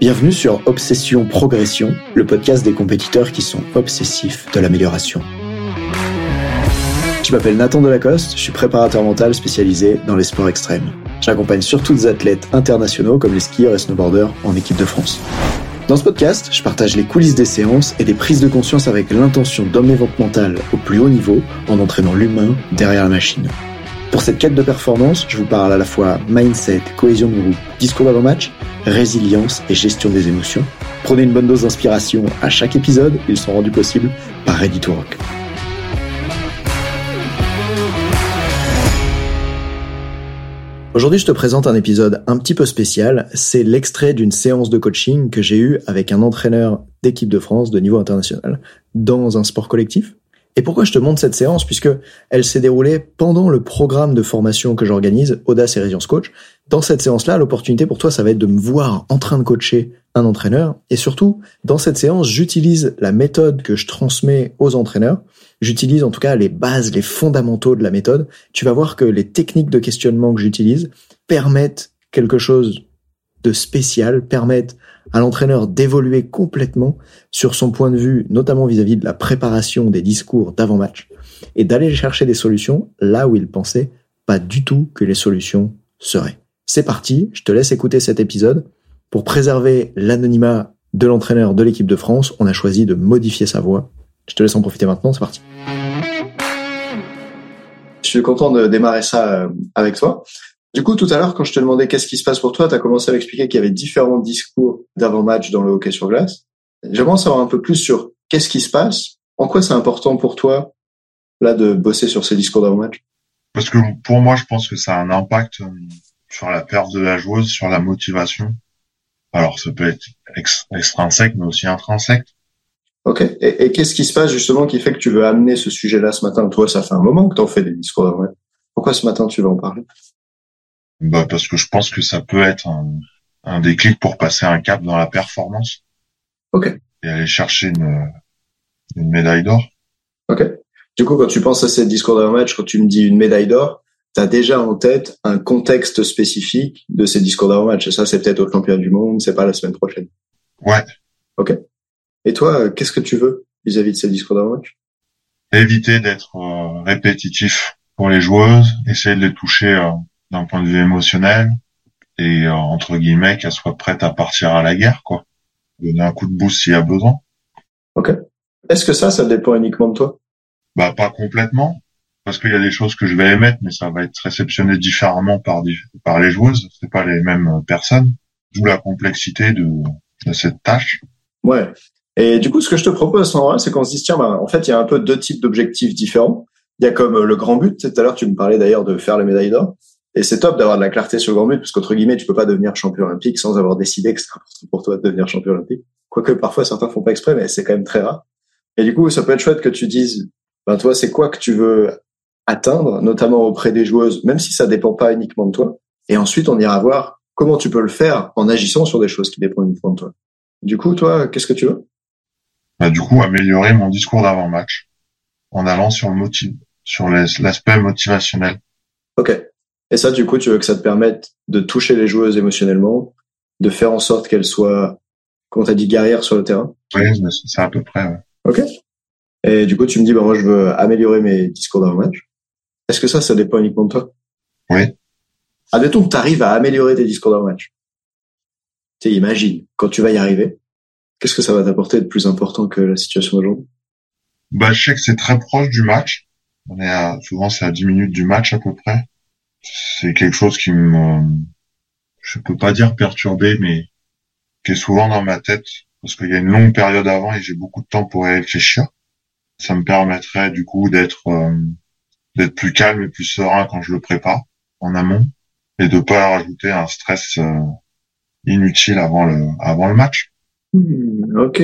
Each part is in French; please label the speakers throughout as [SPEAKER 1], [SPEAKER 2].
[SPEAKER 1] Bienvenue sur Obsession Progression, le podcast des compétiteurs qui sont obsessifs de l'amélioration. Je m'appelle Nathan Delacoste, je suis préparateur mental spécialisé dans les sports extrêmes. J'accompagne surtout des athlètes internationaux comme les skieurs et snowboarders en équipe de France. Dans ce podcast, je partage les coulisses des séances et des prises de conscience avec l'intention d'emmener votre mental au plus haut niveau en entraînant l'humain derrière la machine. Pour cette quête de performance, je vous parle à la fois mindset, cohésion de groupe, discours d'avant-match, résilience et gestion des émotions. Prenez une bonne dose d'inspiration à chaque épisode, ils sont rendus possibles par Ready to Rock. Aujourd'hui, je te présente un épisode un petit peu spécial. C'est l'extrait d'une séance de coaching que j'ai eue avec un entraîneur d'équipe de France de niveau international dans un sport collectif. Et pourquoi je te montre cette séance? Puisque elle s'est déroulée pendant le programme de formation que j'organise, Audace et Résilience Coach. Dans cette séance-là, l'opportunité pour toi, ça va être de me voir en train de coacher un entraîneur. Et surtout, dans cette séance, j'utilise la méthode que je transmets aux entraîneurs. J'utilise en tout cas les bases, les fondamentaux de la méthode. Tu vas voir que les techniques de questionnement que j'utilise permettent quelque chose de spécial, permettent à l'entraîneur d'évoluer complètement sur son point de vue, notamment vis-à-vis de la préparation des discours d'avant-match, et d'aller chercher des solutions là où il pensait pas du tout que les solutions seraient. C'est parti, je te laisse écouter cet épisode. Pour préserver l'anonymat de l'entraîneur de l'équipe de France, on a choisi de modifier sa voix. Je te laisse en profiter maintenant, c'est parti.
[SPEAKER 2] Je suis content de démarrer ça euh, avec toi. Du coup, tout à l'heure, quand je te demandais qu'est-ce qui se passe pour toi, tu as commencé à m'expliquer qu'il y avait différents discours d'avant-match dans le hockey sur glace. J'aimerais savoir un peu plus sur qu'est-ce qui se passe, en quoi c'est important pour toi là de bosser sur ces discours d'avant-match?
[SPEAKER 3] Parce que pour moi, je pense que ça a un impact euh, sur la perte de la joueuse, sur la motivation. Alors, ça peut être extrinsèque, mais aussi intrinsèque.
[SPEAKER 2] Ok. Et, qu'est-ce qui se passe justement qui fait que tu veux amener ce sujet-là ce matin? Toi, ça fait un moment que tu en fais des discours d'avant-match. Pourquoi ce matin tu veux en parler?
[SPEAKER 3] Bah parce que je pense que ça peut être un, un déclic pour passer un cap dans la performance.
[SPEAKER 2] Ok.
[SPEAKER 3] Et aller chercher une, une médaille d'or.
[SPEAKER 2] Ok. Du coup, quand tu penses à ces discours d'avant-match, quand tu me dis une médaille d'or, tu as déjà en tête un contexte spécifique de ces discours d'avant-match. Et ça, c'est peut-être au championnat du monde, c'est pas la semaine prochaine.
[SPEAKER 3] Ouais.
[SPEAKER 2] Ok. Et toi, qu'est-ce que tu veux vis-à-vis de ces discours d'avant-match
[SPEAKER 3] Éviter d'être euh, répétitif pour les joueuses, essayer de les toucher euh, d'un point de vue émotionnel et euh, entre guillemets qu'elle soit prête à partir à la guerre quoi. Donner un coup de boost s'il y a besoin.
[SPEAKER 2] Ok. Est-ce que ça ça dépend uniquement de toi?
[SPEAKER 3] Bah pas complètement. Parce qu'il y a des choses que je vais émettre mais ça va être réceptionné différemment par par les joueuses. C'est pas les mêmes personnes. D'où la complexité de, de cette tâche.
[SPEAKER 2] Ouais. Et du coup ce que je te propose c'est qu'on se dise tiens bah, en fait il y a un peu deux types d'objectifs différents. Il y a comme le grand but. Tout à l'heure tu me parlais d'ailleurs de faire les médailles d'or
[SPEAKER 4] Et c'est top d'avoir de la clarté sur le grand but, parce qu'entre guillemets, tu peux pas devenir champion olympique sans avoir décidé que c'est important pour toi de devenir champion olympique. Quoique parfois certains font pas exprès, mais c'est quand même très rare. Et du coup, ça peut être chouette que tu dises, ben toi, c'est quoi que tu veux atteindre, notamment auprès des joueuses, même si ça dépend pas uniquement de toi. Et ensuite, on ira voir comment tu peux le faire en agissant sur des choses qui dépendent uniquement de toi. Du coup, toi, qu'est-ce que tu veux?
[SPEAKER 3] Bah, Du coup, améliorer mon discours d'avant-match en allant sur le motif, sur l'aspect motivationnel.
[SPEAKER 4] Ok. Et ça, du coup, tu veux que ça te permette de toucher les joueuses émotionnellement, de faire en sorte qu'elles soient, comment t'as dit, guerrières sur le terrain?
[SPEAKER 3] Oui, c'est à peu près. Ouais.
[SPEAKER 4] Ok. Et du coup, tu me dis, bah moi, je veux améliorer mes discours d'avant-match. Est-ce que ça, ça dépend uniquement de toi?
[SPEAKER 3] Oui.
[SPEAKER 4] Admettons que tu arrives à améliorer tes discours d'avant-match. Tu imagine, quand tu vas y arriver, qu'est-ce que ça va t'apporter de plus important que la situation d'aujourd'hui?
[SPEAKER 3] Bah, je sais que c'est très proche du match. On est à, souvent, c'est à 10 minutes du match à peu près c'est quelque chose qui me, je peux pas dire perturbé, mais qui est souvent dans ma tête parce qu'il y a une longue période avant et j'ai beaucoup de temps pour réfléchir. Ça me permettrait du coup d'être euh, d'être plus calme et plus serein quand je le prépare en amont et de pas rajouter un stress euh, inutile avant le avant le match.
[SPEAKER 4] Hmm, ok.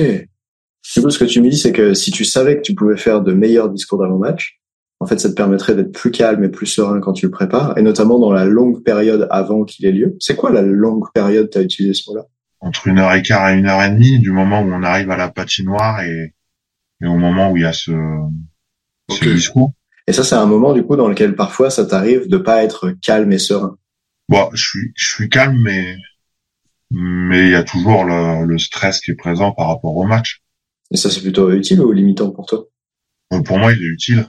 [SPEAKER 4] Du coup, ce que tu me dis, c'est que si tu savais que tu pouvais faire de meilleurs discours d'avant-match, en fait, ça te permettrait d'être plus calme et plus serein quand tu le prépares, et notamment dans la longue période avant qu'il ait lieu. C'est quoi la longue période Tu as utilisé ce mot-là?
[SPEAKER 3] Entre une heure et quart et une heure et demie, du moment où on arrive à la patinoire et, et au moment où il y a ce, ce discours.
[SPEAKER 4] Et ça, c'est un moment du coup dans lequel parfois ça t'arrive de pas être calme et serein.
[SPEAKER 3] Bon, je suis, je suis calme, mais mais il y a toujours le, le stress qui est présent par rapport au match.
[SPEAKER 4] Et ça, c'est plutôt utile ou limitant pour toi?
[SPEAKER 3] Pour moi, il est utile.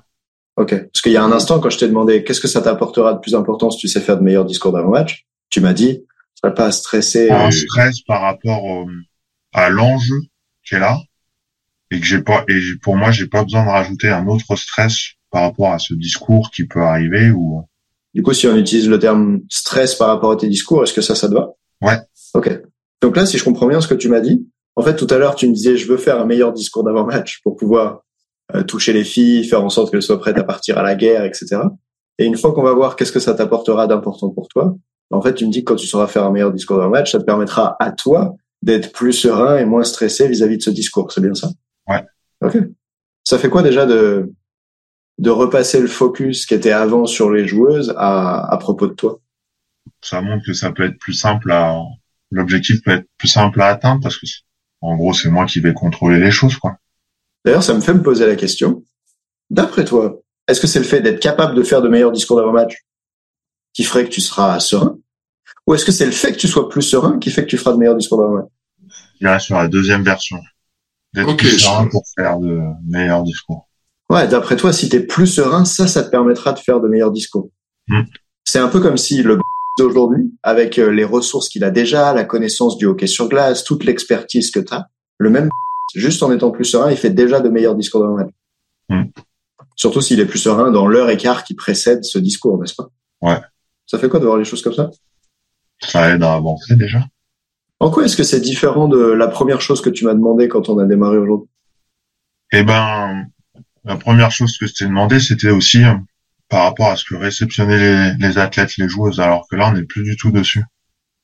[SPEAKER 4] Ok. Parce qu'il y a un instant, quand je t'ai demandé qu'est-ce que ça t'apportera de plus important si tu sais faire de meilleurs discours d'avant-match, tu m'as dit, tu pas stressé.
[SPEAKER 3] Un stress par rapport à l'enjeu qui est là et que j'ai pas et pour moi j'ai pas besoin de rajouter un autre stress par rapport à ce discours qui peut arriver ou.
[SPEAKER 4] Du coup, si on utilise le terme stress par rapport à tes discours, est-ce que ça, ça te va?
[SPEAKER 3] Ouais.
[SPEAKER 4] Ok. Donc là, si je comprends bien ce que tu m'as dit, en fait, tout à l'heure, tu me disais, je veux faire un meilleur discours d'avant-match pour pouvoir euh, toucher les filles, faire en sorte qu'elles soient prêtes à partir à la guerre, etc. Et une fois qu'on va voir qu'est-ce que ça t'apportera d'important pour toi, en fait, tu me dis que quand tu sauras faire un meilleur discours le match, ça te permettra à toi d'être plus serein et moins stressé vis-à-vis de ce discours. C'est bien ça?
[SPEAKER 3] Ouais.
[SPEAKER 4] Ok. Ça fait quoi déjà de de repasser le focus qui était avant sur les joueuses à, à propos de toi?
[SPEAKER 3] Ça montre que ça peut être plus simple à l'objectif peut être plus simple à atteindre parce que en gros c'est moi qui vais contrôler les choses quoi.
[SPEAKER 4] D'ailleurs, ça me fait me poser la question. D'après toi, est-ce que c'est le fait d'être capable de faire de meilleurs discours d'avant-match qui ferait que tu seras serein Ou est-ce que c'est le fait que tu sois plus serein qui fait que tu feras de meilleurs discours d'avant-match?
[SPEAKER 3] Il y sur la deuxième version. D'être plus serein pour faire de meilleurs discours.
[SPEAKER 4] Ouais, d'après toi, si tu es plus serein, ça, ça te permettra de faire de meilleurs discours.
[SPEAKER 3] Hmm.
[SPEAKER 4] C'est un peu comme si le d'aujourd'hui, avec euh, les ressources qu'il a déjà, la connaissance du hockey sur glace, toute l'expertise que tu as, le même juste en étant plus serein, il fait déjà de meilleurs discours dans le match.
[SPEAKER 3] Hmm.
[SPEAKER 4] Surtout s'il est plus serein dans l'heure écart qui précède ce discours, n'est-ce pas?
[SPEAKER 3] Ouais.
[SPEAKER 4] Ça fait quoi de voir les choses comme ça?
[SPEAKER 3] Ça aide à avancer déjà.
[SPEAKER 4] En quoi est-ce que c'est différent de la première chose que tu m'as demandé quand on a démarré aujourd'hui?
[SPEAKER 3] Eh ben, la première chose que je t'ai demandé, c'était aussi euh, par rapport à ce que réceptionnaient les, les athlètes, les joueuses, alors que là, on n'est plus du tout dessus.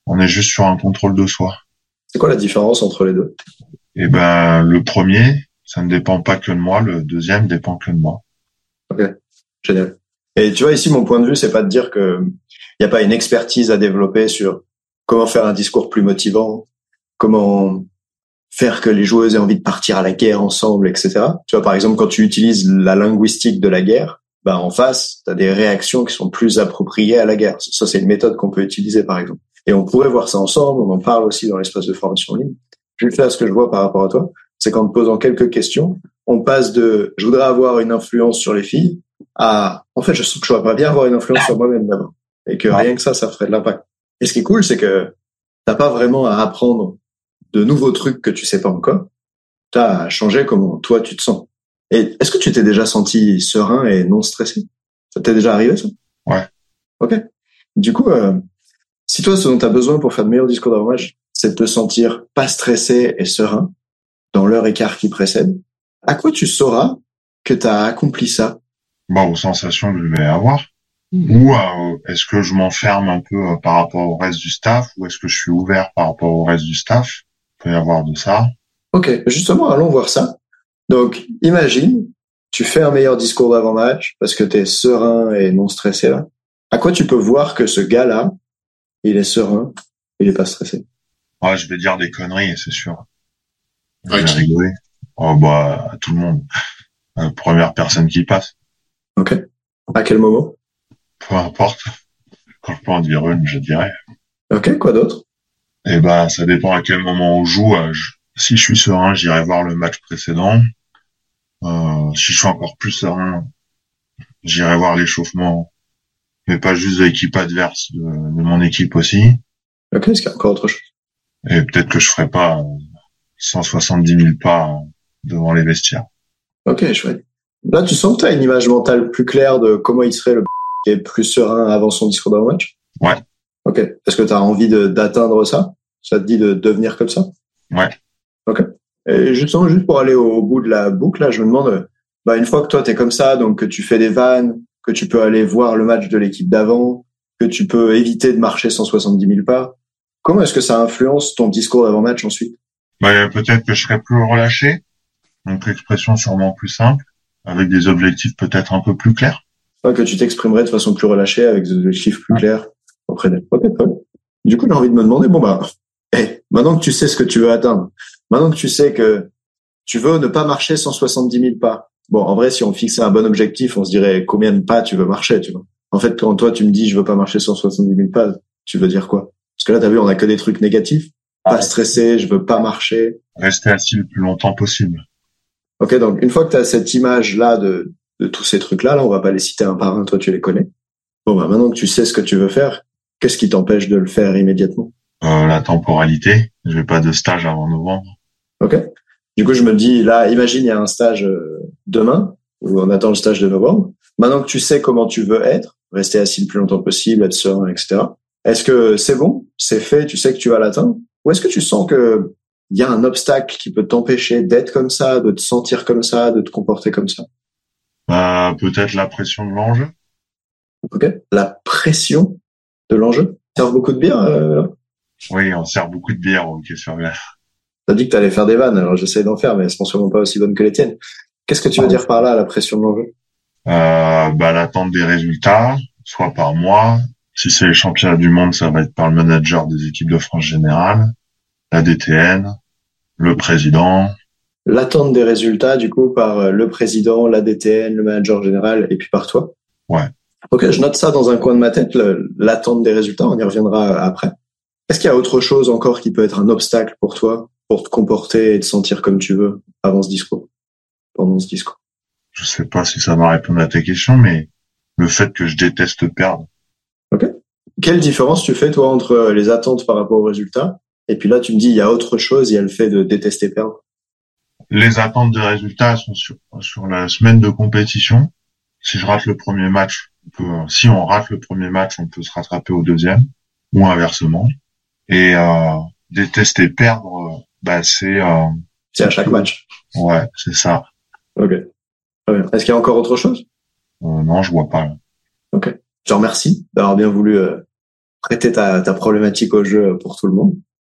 [SPEAKER 3] On est juste sur un contrôle de soi.
[SPEAKER 4] C'est quoi la différence entre les deux?
[SPEAKER 3] Eh ben le premier, ça ne dépend pas que de moi, le deuxième dépend que de moi.
[SPEAKER 4] Ok, génial. Et tu vois ici mon point de vue, c'est pas de dire que il n'y a pas une expertise à développer sur comment faire un discours plus motivant, comment faire que les joueuses aient envie de partir à la guerre ensemble, etc. Tu vois, par exemple, quand tu utilises la linguistique de la guerre, bah, en face, tu as des réactions qui sont plus appropriées à la guerre. Ça, c'est une méthode qu'on peut utiliser, par exemple. Et on pourrait voir ça ensemble, on en parle aussi dans l'espace de formation en ligne. Juste là, ce que je vois par rapport à toi, c'est qu'en te posant quelques questions, on passe de je voudrais avoir une influence sur les filles à en fait je, je voudrais bien avoir une influence sur moi-même d'abord et que rien que ça, ça ferait de l'impact. Et ce qui est cool, c'est que t'as pas vraiment à apprendre de nouveaux trucs que tu sais pas encore. T'as à changer comment toi tu te sens. Et est-ce que tu t'es déjà senti serein et non stressé? Ça t'est déjà arrivé ça?
[SPEAKER 3] Ouais.
[SPEAKER 4] Ok. Du coup, euh, si toi ce dont tu as besoin pour faire de meilleurs discours davant c'est de te sentir pas stressé et serein dans l'heure écart qui précède. À quoi tu sauras que tu as accompli ça?
[SPEAKER 3] Bon, aux sensations que je vais avoir. Ou euh, est-ce que je m'enferme un peu euh, par rapport au reste du staff ou est-ce que je suis ouvert par rapport au reste du staff? Il peut y avoir de ça.
[SPEAKER 4] Ok, justement, allons voir ça. Donc, imagine, tu fais un meilleur discours d'avant-match parce que tu es serein et non stressé là. À quoi tu peux voir que ce gars-là, il est serein, il est pas stressé?
[SPEAKER 3] Ouais, je vais dire des conneries, c'est sûr. Je vais
[SPEAKER 4] Ok.
[SPEAKER 3] rigoler. Oh bah à tout le monde. La première personne qui passe,
[SPEAKER 4] Ok. À quel moment?
[SPEAKER 3] Peu importe. Quand je peux en dire une, je dirais.
[SPEAKER 4] Ok, quoi d'autre?
[SPEAKER 3] Eh ben, ça dépend à quel moment on joue. Euh, je- si je suis serein, j'irai voir le match précédent. Euh, si je suis encore plus serein, j'irai voir l'échauffement, mais pas juste de l'équipe adverse, de, de mon équipe aussi.
[SPEAKER 4] Ok, est-ce qu'il y a encore autre chose?
[SPEAKER 3] Et peut-être que je ferai pas euh, 170 000 pas euh, devant les vestiaires.
[SPEAKER 4] Ok, chouette. Là, tu sens que tu as une image mentale plus claire de comment il serait le qui est plus serein avant son discours d'avant-match
[SPEAKER 3] Ouais.
[SPEAKER 4] Ok. Est-ce que tu as envie d'atteindre ça? Ça te dit de devenir comme ça?
[SPEAKER 3] Ouais.
[SPEAKER 4] Ok. Et justement, juste pour aller au, bout de la boucle, là, je me demande, euh, bah, une fois que toi, tu es comme ça, donc que tu fais des vannes, que tu peux aller voir le match de l'équipe d'avant, que tu peux éviter de marcher 170 000 pas, comment est-ce que ça influence ton discours d'avant-match ensuite?
[SPEAKER 3] Bah, peut-être que je serai plus relâché, donc l'expression sûrement plus simple, avec des objectifs peut-être un peu plus clairs.
[SPEAKER 4] Que tu t'exprimerais de façon plus relâchée avec des objectifs plus
[SPEAKER 3] Ouais.
[SPEAKER 4] clairs auprès d'elle. Ok, bien. Du coup, j'ai envie de me demander, bon bah, eh, maintenant que tu sais ce que tu veux atteindre, maintenant que tu sais que tu veux ne pas marcher 170 000 pas. Bon, en vrai, si on fixait un bon objectif, on se dirait combien de pas tu veux marcher, tu vois? En fait, quand toi tu me dis je veux pas marcher 170 000 pas, tu veux dire quoi? Parce que là, t'as vu, on a que des trucs négatifs. Pas stressé, je veux pas marcher.
[SPEAKER 3] Rester assis le plus longtemps possible.
[SPEAKER 4] Ok, donc une fois que tu as cette image-là de, de tous ces trucs-là, là, on va pas les citer un par un, toi tu les connais. Bon, bah maintenant que tu sais ce que tu veux faire, qu'est-ce qui t'empêche de le faire immédiatement?
[SPEAKER 3] Euh, la temporalité, j'ai pas de stage avant novembre.
[SPEAKER 4] Ok Du coup, je me dis, là, imagine, il y a un stage euh, demain, ou on attend le stage de novembre. Maintenant que tu sais comment tu veux être, rester assis le plus longtemps possible, être serein, etc. Est-ce que c'est bon? C'est fait? Tu sais que tu vas l'atteindre Ou est-ce que tu sens que il y a un obstacle qui peut t'empêcher d'être comme ça, de te sentir comme ça, de te comporter comme ça?
[SPEAKER 3] Bah, peut-être la pression de l'enjeu.
[SPEAKER 4] Ok. La pression de l'enjeu? Tu sers beaucoup de bière euh,
[SPEAKER 3] Oui, on sert beaucoup de bière au sur glace.
[SPEAKER 4] T'as dit que t'allais faire des vannes, alors j'essaie d'en faire, mais elles sont sûrement pas aussi bonnes que les tiennes. Qu'est-ce que tu veux dire par là, la pression de l'enjeu?
[SPEAKER 3] Euh, bah, l'attente des résultats, soit par mois. Si c'est les championnats du monde, ça va être par le manager des équipes de France générale, la DTN, le président.
[SPEAKER 4] L'attente des résultats, du coup, par euh, le président, la DTN, le manager général, et puis par toi?
[SPEAKER 3] Ouais.
[SPEAKER 4] Ok, je note ça dans un coin de ma tête, l'attente des résultats, on y reviendra après. Est-ce qu'il y a autre chose encore qui peut être un obstacle pour toi, pour te comporter et te sentir comme tu veux avant ce discours, pendant ce discours?
[SPEAKER 3] Je sais pas si ça va répondre à tes questions, mais le fait que je déteste perdre.
[SPEAKER 4] Quelle différence tu fais, toi, entre euh, les attentes par rapport aux résultats, et puis là, tu me dis, il y a autre chose, il y a le fait de détester perdre
[SPEAKER 3] Les attentes de résultats sont sur, sur la semaine de compétition. Si je rate le premier match, on peut- si on rate le premier match, on peut se rattraper au deuxième, ou inversement. Et euh, détester perdre, euh, bah c'est euh,
[SPEAKER 4] C'est à chaque match.
[SPEAKER 3] ouais, c'est ça.
[SPEAKER 4] Ok. Est-ce qu'il y a encore autre chose?
[SPEAKER 3] Euh, non, je vois pas. là.
[SPEAKER 4] Je te remercie d'avoir bien voulu euh, prêter ta, ta problématique au jeu pour tout le monde.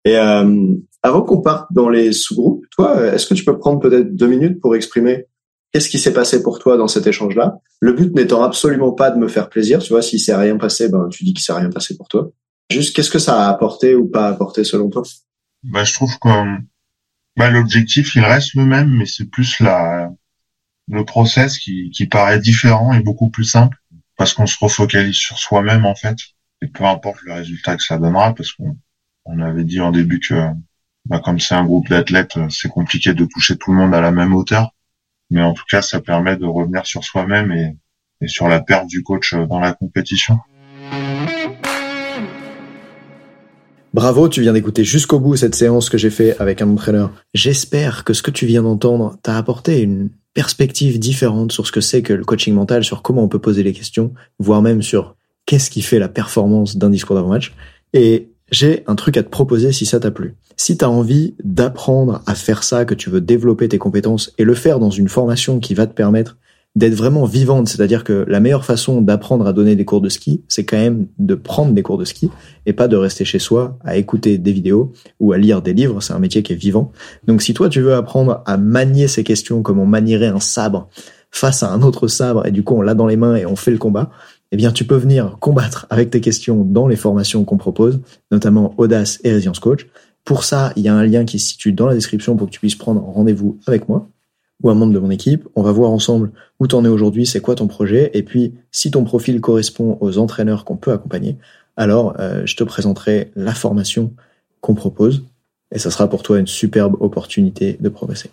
[SPEAKER 4] Et euh, avant qu'on parte dans les sous-groupes, toi, est-ce que tu peux prendre peut-être deux minutes pour exprimer qu'est-ce qui s'est passé pour toi dans cet échange-là? Le but n'étant absolument pas de me faire plaisir, tu vois, s'il s'est rien passé, ben tu dis qu'il s'est rien passé pour toi. Juste, qu'est-ce que ça a apporté ou pas apporté selon toi?
[SPEAKER 3] Bah, je trouve que bah, l'objectif il reste le même, mais c'est plus la le process qui, qui paraît différent et beaucoup plus simple parce qu'on se refocalise sur soi-même en fait et peu importe le résultat que ça donnera parce qu'on on avait dit en début que bah, comme c'est un groupe d'athlètes c'est compliqué de toucher tout le monde à la même hauteur mais en tout cas ça permet de revenir sur soi-même et, et sur la perte du coach dans la compétition.
[SPEAKER 1] Bravo, tu viens d'écouter jusqu'au bout cette séance que j'ai fait avec un entraîneur. J'espère que ce que tu viens d'entendre t'a apporté une perspective différente sur ce que c'est que le coaching mental, sur comment on peut poser les questions, voire même sur qu'est-ce qui fait la performance d'un discours d'avant-match. Et j'ai un truc à te proposer si ça t'a plu. Si tu as envie d'apprendre à faire ça, que tu veux développer tes compétences et le faire dans une formation qui va te permettre
[SPEAKER 4] d'être vraiment vivante. C'est-à-dire que la meilleure façon d'apprendre à donner des cours de ski, c'est quand même de prendre des cours de ski et pas de rester chez soi à écouter des vidéos ou à lire des livres. C'est un métier qui est vivant. Donc si toi tu veux apprendre à manier ces questions comme on manierait un sabre face à un autre sabre et du coup on l'a dans les mains et on fait le combat, eh bien tu peux venir combattre avec tes questions dans les formations qu'on propose, notamment Audace et Resilience Coach. Pour ça, il y a un lien qui se situe dans la description pour que tu puisses prendre rendez-vous avec moi ou un membre de mon équipe. On va voir ensemble où t'en es aujourd'hui, c'est quoi ton projet, et puis si ton profil correspond aux entraîneurs qu'on peut accompagner, alors euh, je te présenterai la formation qu'on propose, et ça sera pour toi une superbe opportunité de progresser.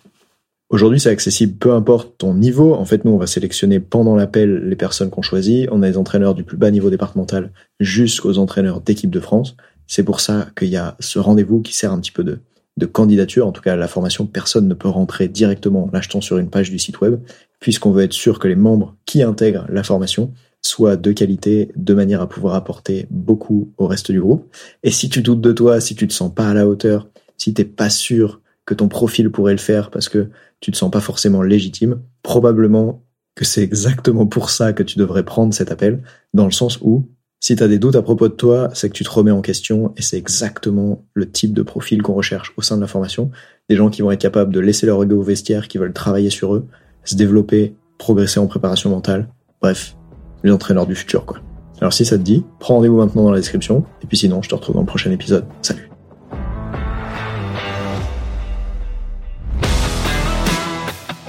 [SPEAKER 4] Aujourd'hui, c'est accessible peu importe ton niveau. En fait, nous, on va sélectionner pendant l'appel les personnes qu'on choisit. On a des entraîneurs du plus bas niveau départemental jusqu'aux entraîneurs d'équipe de France. C'est pour ça qu'il y a ce rendez-vous qui sert un petit peu de, de candidature. En tout cas, la formation, personne ne peut rentrer directement en l'achetant sur une page du site web, puisqu'on veut être sûr que les membres qui intègrent la formation soient de qualité, de manière à pouvoir apporter beaucoup au reste du groupe. Et si tu doutes de toi, si tu te sens pas à la hauteur, si t'es pas sûr que ton profil pourrait le faire parce que tu te sens pas forcément légitime, probablement que c'est exactement pour ça que tu devrais prendre cet appel, dans le sens où si tu as des doutes à propos de toi, c'est que tu te remets en question et c'est exactement le type de profil qu'on recherche au sein de la formation. Des gens qui vont être capables de laisser leur ego au vestiaire, qui veulent travailler sur eux, se développer, progresser en préparation mentale. Bref, les entraîneurs du futur, quoi. Alors si ça te dit, prends rendez-vous maintenant dans la description. Et puis sinon, je te retrouve dans le prochain épisode. Salut